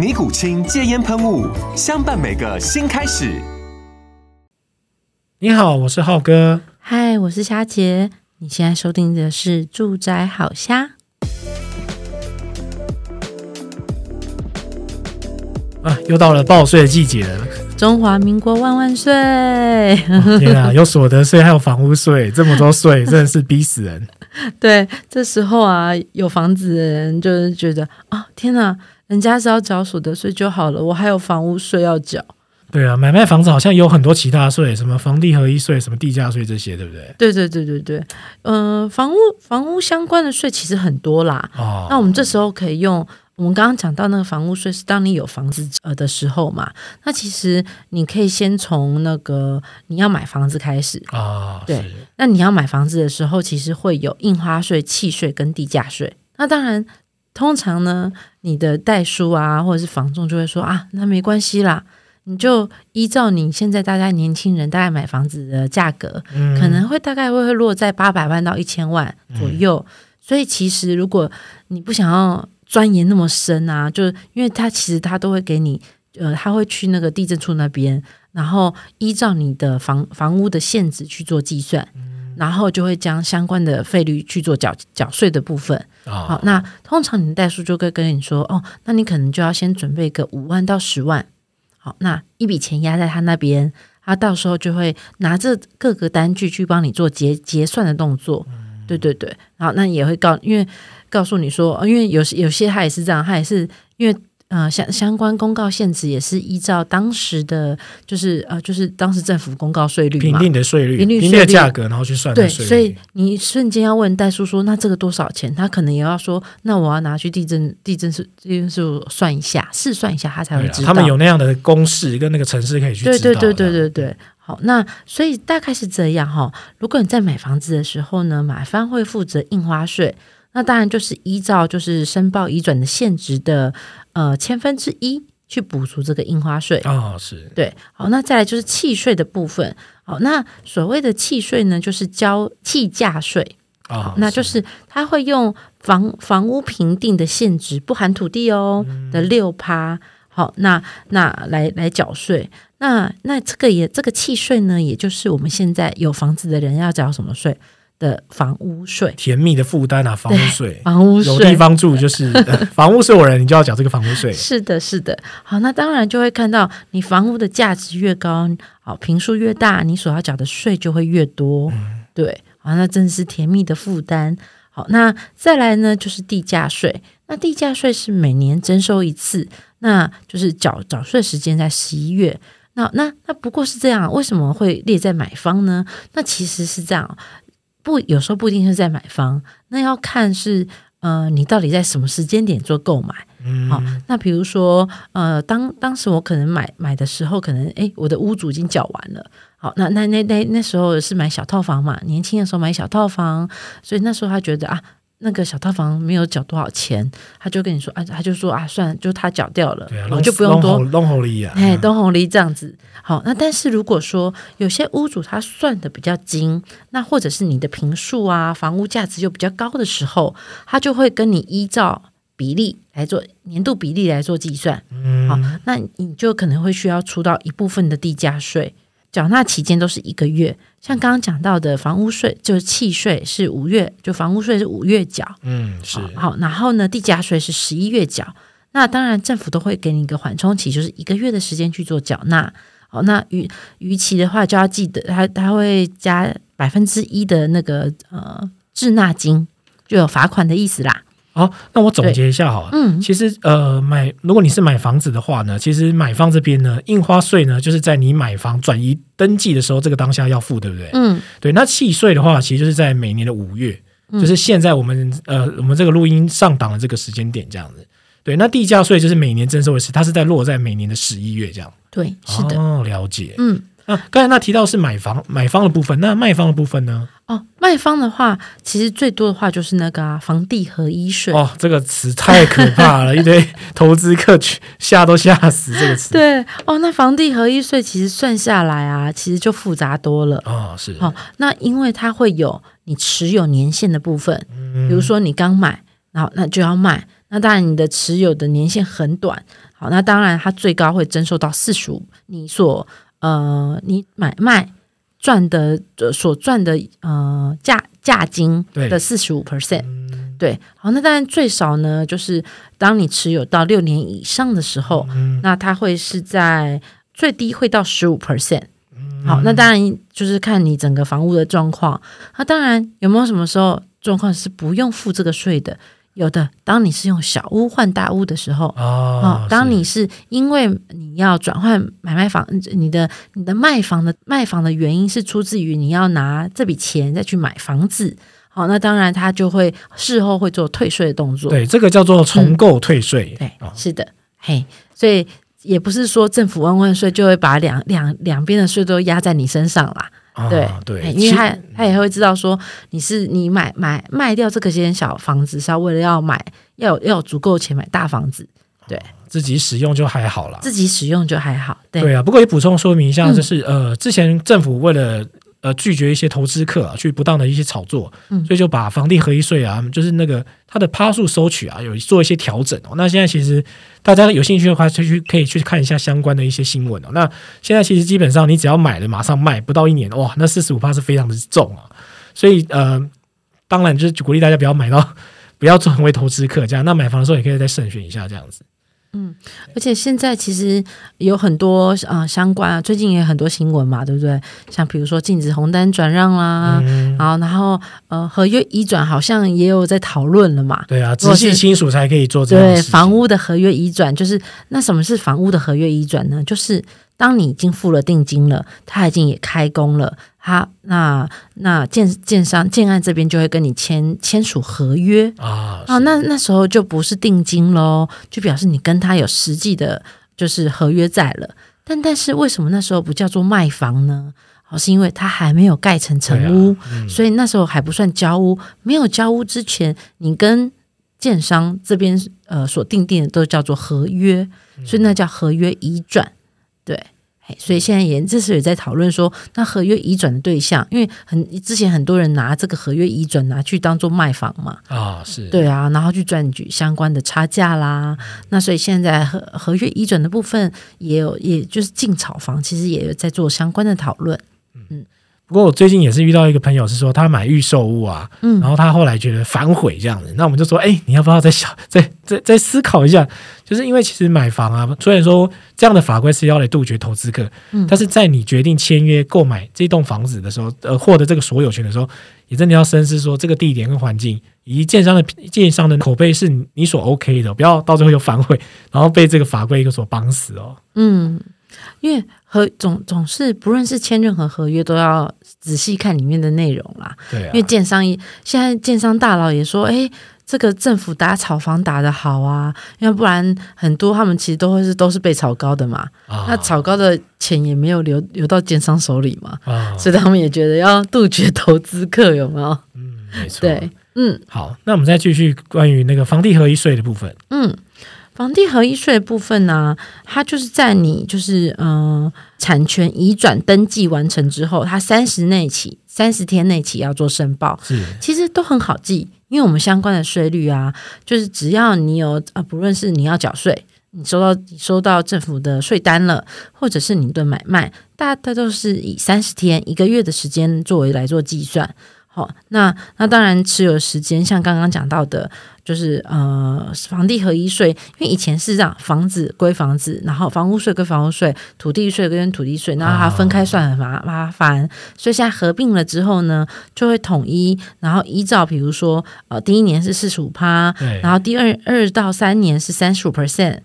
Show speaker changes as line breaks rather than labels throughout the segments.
尼古清戒烟喷雾，相伴每个新开始。
你好，我是浩哥。
嗨，我是虾姐。你现在收听的是《住宅好虾》
啊，又到了报税的季节了。
中华民国万万岁！
哦、天啊，有所得税，还有房屋税，这么多税，真的是逼死人。
对，这时候啊，有房子的人就是觉得哦，天哪！人家是要缴所得税就好了，我还有房屋税要缴。
对啊，买卖房子好像有很多其他税，什么房地合一税、什么地价税这些，对不对？
对对对对对，嗯、呃，房屋房屋相关的税其实很多啦。哦，那我们这时候可以用我们刚刚讲到那个房屋税，是当你有房子呃的时候嘛。那其实你可以先从那个你要买房子开始啊。哦、对，那你要买房子的时候，其实会有印花税、契税跟地价税。那当然。通常呢，你的代书啊，或者是房仲就会说啊，那没关系啦，你就依照你现在大家年轻人大概买房子的价格，嗯、可能会大概会会落在八百万到一千万左右。嗯、所以其实如果你不想要钻研那么深啊，就因为他其实他都会给你，呃，他会去那个地震处那边，然后依照你的房房屋的限制去做计算。嗯然后就会将相关的费率去做缴缴税的部分。哦、好，那通常你的代书就会跟你说，哦，那你可能就要先准备个五万到十万。好，那一笔钱压在他那边，他到时候就会拿着各个单据去帮你做结结算的动作。嗯、对对对，好，那也会告，因为告诉你说，因为有有些他也是这样，他也是因为。呃，相相关公告限制也是依照当时的，就是呃，就是当时政府公告税率嘛，
评定的税率，评定的价格，然后去算
对，所以你瞬间要问代叔说，那这个多少钱？他可能也要说，那我要拿去地震地震是地震是算一下，试算一下，他才会知道。
他们有那样的公式跟那个城市可以去。
对对对对对对。好，那所以大概是这样哈。如果你在买房子的时候呢，买方会负责印花税。那当然就是依照就是申报移转的现值的呃千分之一去补足这个印花税
哦，是
对。好，那再来就是契税的部分。好，那所谓的契税呢，就是交契价税啊，那就是他会用房房屋评定的现值不含土地哦的六趴。好，那那来来缴税。那那这个也这个契税呢，也就是我们现在有房子的人要缴什么税？的房屋税，
甜蜜的负担啊！房屋税，
房屋税，
有地方住就是 房屋税我人，你就要缴这个房屋税。
是的，是的。好，那当然就会看到你房屋的价值越高，好，平数越大，你所要缴的税就会越多。嗯、对，好，那真是甜蜜的负担。好，那再来呢，就是地价税。那地价税是每年征收一次，那就是缴缴税时间在十一月。那那那不过是这样，为什么会列在买方呢？那其实是这样。不，有时候不一定是在买方，那要看是呃，你到底在什么时间点做购买。嗯，好，那比如说呃，当当时我可能买买的时候，可能诶，我的屋主已经缴完了。好，那那那那那时候是买小套房嘛，年轻的时候买小套房，所以那时候他觉得啊。那个小套房没有缴多少钱，他就跟你说啊，他就说啊，算了，就他缴掉了，我、啊、就不用多
弄红利啊，
哎，弄红利这样子。好，那但是如果说有些屋主他算的比较精，那或者是你的平数啊，房屋价值又比较高的时候，他就会跟你依照比例来做年度比例来做计算。嗯，好，那你就可能会需要出到一部分的地价税。缴纳期间都是一个月，像刚刚讲到的房屋税，就是契税是五月，就房屋税是五月缴，
嗯，是。
好，然后呢，地价税是十一月缴，那当然政府都会给你一个缓冲期，就是一个月的时间去做缴纳，好，那逾逾期的话就要记得，他他会加百分之一的那个呃滞纳金，就有罚款的意思啦。
好，那我总结一下好了。嗯，其实呃，买如果你是买房子的话呢，其实买方这边呢，印花税呢，就是在你买房转移登记的时候，这个当下要付，对不对？嗯，对。那契税的话，其实就是在每年的五月，嗯、就是现在我们呃，我们这个录音上档的这个时间点这样子。对，那地价税就是每年征收一次，它是在落在每年的十一月这样。
对，是的。
哦，了解。嗯。那刚才那提到是买房买方的部分，那卖方的部分呢？
哦，卖方的话，其实最多的话就是那个啊，房地合一税。
哦，这个词太可怕了，一堆 投资客去吓都吓死这个词。
对哦，那房地合一税其实算下来啊，其实就复杂多了。
哦，是。
哦，那因为它会有你持有年限的部分，嗯、比如说你刚买，然后那就要卖，那当然你的持有的年限很短，好，那当然它最高会征收到四十五，你所。呃，你买卖赚的所赚的呃价价金的四十五 percent，对，好，那当然最少呢，就是当你持有到六年以上的时候，嗯、那它会是在最低会到十五 percent，好，那当然就是看你整个房屋的状况，那当然有没有什么时候状况是不用付这个税的？有的，当你是用小屋换大屋的时候，哦，哦，当你是因为你要转换买卖房，你的你的卖房的卖房的原因是出自于你要拿这笔钱再去买房子，好，那当然他就会事后会做退税的动作，
对，这个叫做重构退税，
嗯，对，是的，嘿，所以也不是说政府万万税就会把两两两边的税都压在你身上啦。对、啊、对，因为他他也会知道说你是你买买卖掉这个间小房子是要为了要买要有要有足够钱买大房子，对，
自己使用就还好啦，
自己使用就还好，对，
对啊。不过也补充说明一下，就是、嗯、呃，之前政府为了。呃，拒绝一些投资客啊，去不当的一些炒作，嗯，所以就把房地合一税啊，就是那个它的趴数收取啊，有做一些调整哦。那现在其实大家有兴趣的话，就去可以去看一下相关的一些新闻哦。那现在其实基本上你只要买了马上卖，不到一年哇，那四十五趴是非常的重啊。所以呃，当然就是鼓励大家不要买到，不要成为投资客这样。那买房的时候也可以再慎选一下这样子。
嗯，而且现在其实有很多啊、呃、相关啊，最近也有很多新闻嘛，对不对？像比如说禁止红单转让啦，嗯、然后然后呃合约移转好像也有在讨论了嘛。
对啊，直系亲属才可以做这样。
对，房屋的合约移转就是那什么是房屋的合约移转呢？就是当你已经付了定金了，他已经也开工了。他那那建建商建案这边就会跟你签签署合约啊，啊，那那时候就不是定金喽，就表示你跟他有实际的，就是合约在了。但但是为什么那时候不叫做卖房呢？哦，是因为它还没有盖成成屋，啊嗯，所以那时候还不算交屋。没有交屋之前，你跟建商这边呃所订定的都叫做合约，所以那叫合约移转，对。所以现在也这时也在讨论说，那合约移转的对象，因为很之前很多人拿这个合约移转拿去当做卖房嘛，
啊是
对啊，然后去赚取相关的差价啦。那所以现在合合约移转的部分也有，也就是进炒房，其实也有在做相关的讨论，嗯。
不过我最近也是遇到一个朋友，是说他买预售屋啊，嗯，然后他后来觉得反悔这样子，那我们就说，哎，你要不要再想，再再再思考一下？就是因为其实买房啊，虽然说这样的法规是要来杜绝投资客，嗯，但是在你决定签约购买这栋房子的时候，呃，获得这个所有权的时候，也真的要深思说这个地点跟环境以及建商的建商的口碑是你所 OK 的，不要到最后又反悔，然后被这个法规一个所绑死哦。
嗯。因为合总总是不论是签任何合约，都要仔细看里面的内容啦。
对啊，
因为建商现在建商大佬也说，哎，这个政府打炒房打得好啊，要不然很多他们其实都会是都是被炒高的嘛。啊，那炒高的钱也没有流流到建商手里嘛。啊，所以他们也觉得要杜绝投资客，有没有？
嗯，没错。
对，嗯，
好，那我们再继续关于那个房地合一税的部分。
嗯。房地合一税的部分呢、啊，它就是在你就是嗯、呃、产权移转登记完成之后，它三十内起三十天内起要做申报，
是
其实都很好记，因为我们相关的税率啊，就是只要你有啊，不论是你要缴税，你收到你收到政府的税单了，或者是你的买卖，大家都是以三十天一个月的时间作为来做计算。好，那那当然持有时间，像刚刚讲到的，就是呃，房地合一税，因为以前是这样，房子归房子，然后房屋税归房屋税，土地税跟土地税，然后它分开算很麻麻烦，所以现在合并了之后呢，就会统一，然后依照比如说呃，第一年是四十五趴，然后第二二到三年是三十五 percent，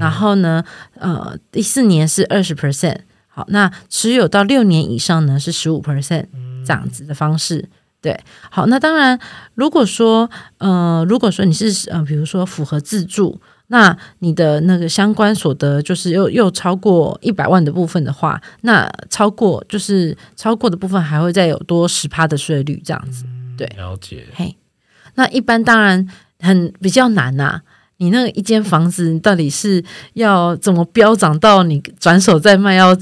然后呢，呃，第四年是二十。percent，好，那持有到六年以上呢是十五 percent，这样子的方式。对，好，那当然，如果说，呃，如果说你是，呃，比如说符合自住，那你的那个相关所得就是又又超过一百万的部分的话，那超过就是超过的部分还会再有多十趴的税率这样子。对，
了解。
嘿，那一般当然很比较难呐、啊，你那个一间房子到底是要怎么飙涨到你转手再卖要？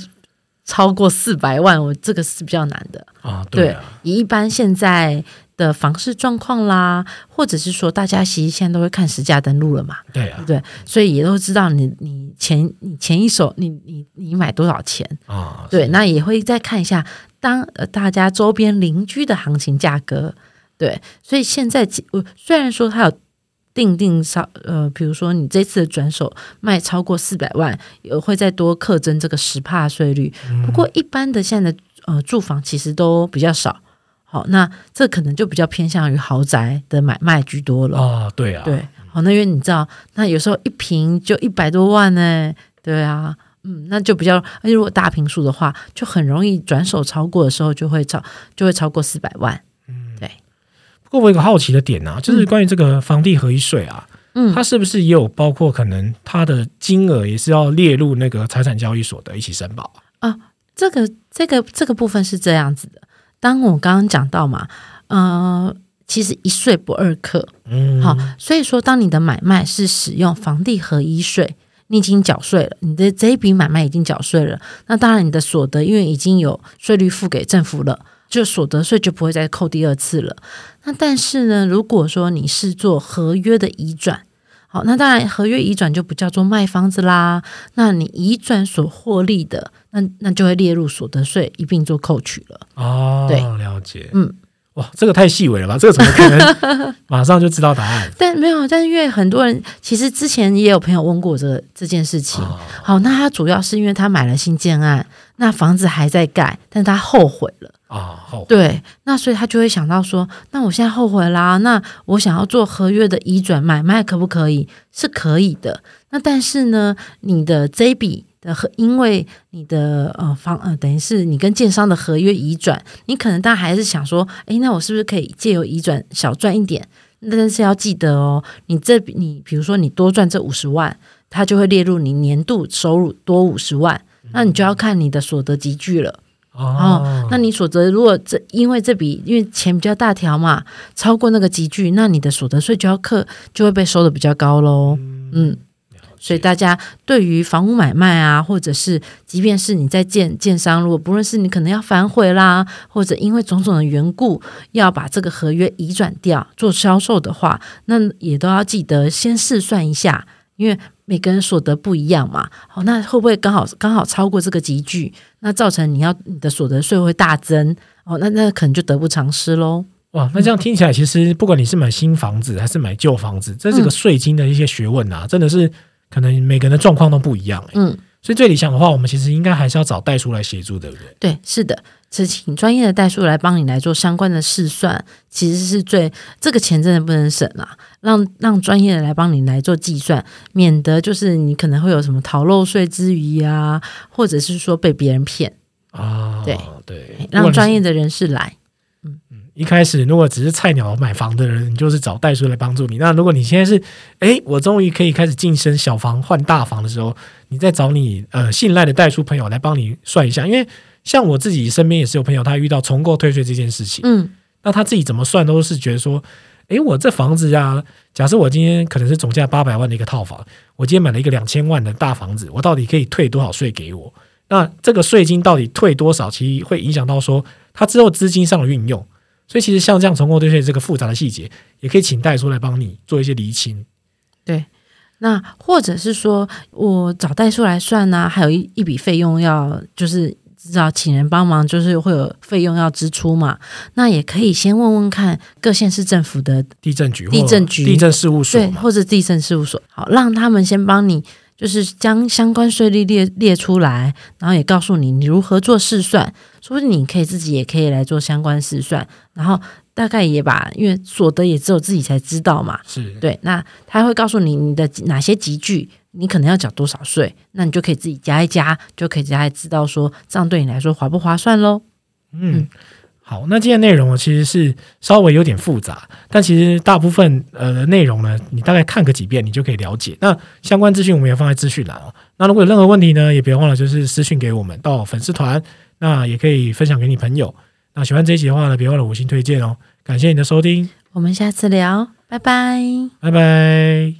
超过四百万，我这个是比较难的
啊。对啊，
以一般现在的房市状况啦，或者是说大家其实现在都会看实价登录了嘛。
对啊，
对，所以也都知道你你前你前一手你你你买多少钱
啊？
对，那也会再看一下当呃大家周边邻居的行情价格。对，所以现在我虽然说它有。定定少呃，比如说你这次的转手卖超过四百万，也会再多课征这个十帕税率。不过一般的现在的呃住房其实都比较少，好，那这可能就比较偏向于豪宅的买卖居多了
啊。对啊，
对，好，那因为你知道，那有时候一平就一百多万呢，对啊，嗯，那就比较，而且如果大平数的话，就很容易转手超过的时候就会超就会超过四百万。
不过我有一个好奇的点啊，就是关于这个房地合一税啊，嗯，它是不是也有包括可能它的金额也是要列入那个财产交易所得一起申报
啊？这个这个这个部分是这样子的，当我刚刚讲到嘛，呃，其实一税不二课，嗯，好，所以说当你的买卖是使用房地合一税，你已经缴税了，你的这一笔买卖已经缴税了，那当然你的所得因为已经有税率付给政府了。就所得税就不会再扣第二次了。那但是呢，如果说你是做合约的移转，好，那当然合约移转就不叫做卖房子啦。那你移转所获利的，那那就会列入所得税一并做扣取了。
哦，
对，
了解。嗯，哇，这个太细微了吧？这个怎么可能 马上就知道答案？
但没有，但是因为很多人其实之前也有朋友问过这个这件事情。哦、好，那他主要是因为他买了新建案，那房子还在盖，但他后悔了。
啊，好，
对，那所以他就会想到说，那我现在后悔啦，那我想要做合约的移转买卖，可不可以？是可以的。那但是呢，你的这笔的合，因为你的呃房呃，等于是你跟建商的合约移转，你可能大家还是想说，哎，那我是不是可以借由移转小赚一点？但是要记得哦，你这你比如说你多赚这五十万，它就会列入你年度收入多五十万，那你就要看你的所得集聚了。哦，那你所得如果这因为这笔因为钱比较大条嘛，超过那个集聚，那你的所得税就要课，就会被收的比较高喽。嗯，所以大家对于房屋买卖啊，或者是即便是你在建建商，如果不论是你可能要反悔啦，或者因为种种的缘故要把这个合约移转掉做销售的话，那也都要记得先试算一下，因为。每个人所得不一样嘛，好，那会不会刚好刚好超过这个集聚？那造成你要你的所得税会大增哦，那那可能就得不偿失喽。
哇，那这样听起来，其实不管你是买新房子还是买旧房子，这这个税金的一些学问啊，嗯、真的是可能每个人的状况都不一样。嗯，所以最理想的话，我们其实应该还是要找代书来协助，对不对？
对，是的。是请专业的代书来帮你来做相关的试算，其实是最这个钱真的不能省啊！让让专业的来帮你来做计算，免得就是你可能会有什么逃漏税之余啊，或者是说被别人骗
啊。对
对，让专业的人士来。
嗯嗯，一开始如果只是菜鸟买房的人，你就是找代书来帮助你。那如果你现在是哎，我终于可以开始晋升小房换大房的时候，你再找你呃信赖的代书朋友来帮你算一下，因为。像我自己身边也是有朋友，他遇到重购退税这件事情，嗯，那他自己怎么算都是觉得说，诶，我这房子呀，假设我今天可能是总价八百万的一个套房，我今天买了一个两千万的大房子，我到底可以退多少税给我？那这个税金到底退多少，其实会影响到说他之后资金上的运用。所以其实像这样重购退税这个复杂的细节，也可以请代书来帮你做一些厘清。
对，那或者是说我找代书来算呢，还有一一笔费用要就是。知道请人帮忙就是会有费用要支出嘛，那也可以先问问看各县市政府的
地震局、
地震局、
地震事务所，
对，或者地震事务所，好，让他们先帮你，就是将相关税率列列出来，然后也告诉你你如何做试算，说不定你可以自己也可以来做相关试算，然后大概也把，因为所得也只有自己才知道嘛，
是。
对，那他会告诉你你的哪些级距。你可能要缴多少税，那你就可以自己加一加，就可以大概知道说这样对你来说划不划算喽。
嗯，好，那今天内容其实是稍微有点复杂，但其实大部分呃内容呢，你大概看个几遍，你就可以了解。那相关资讯我们也放在资讯栏哦。那如果有任何问题呢，也别忘了就是私讯给我们到粉丝团，那也可以分享给你朋友。那喜欢这一集的话呢，别忘了五星推荐哦。感谢你的收听，
我们下次聊，拜拜，
拜拜。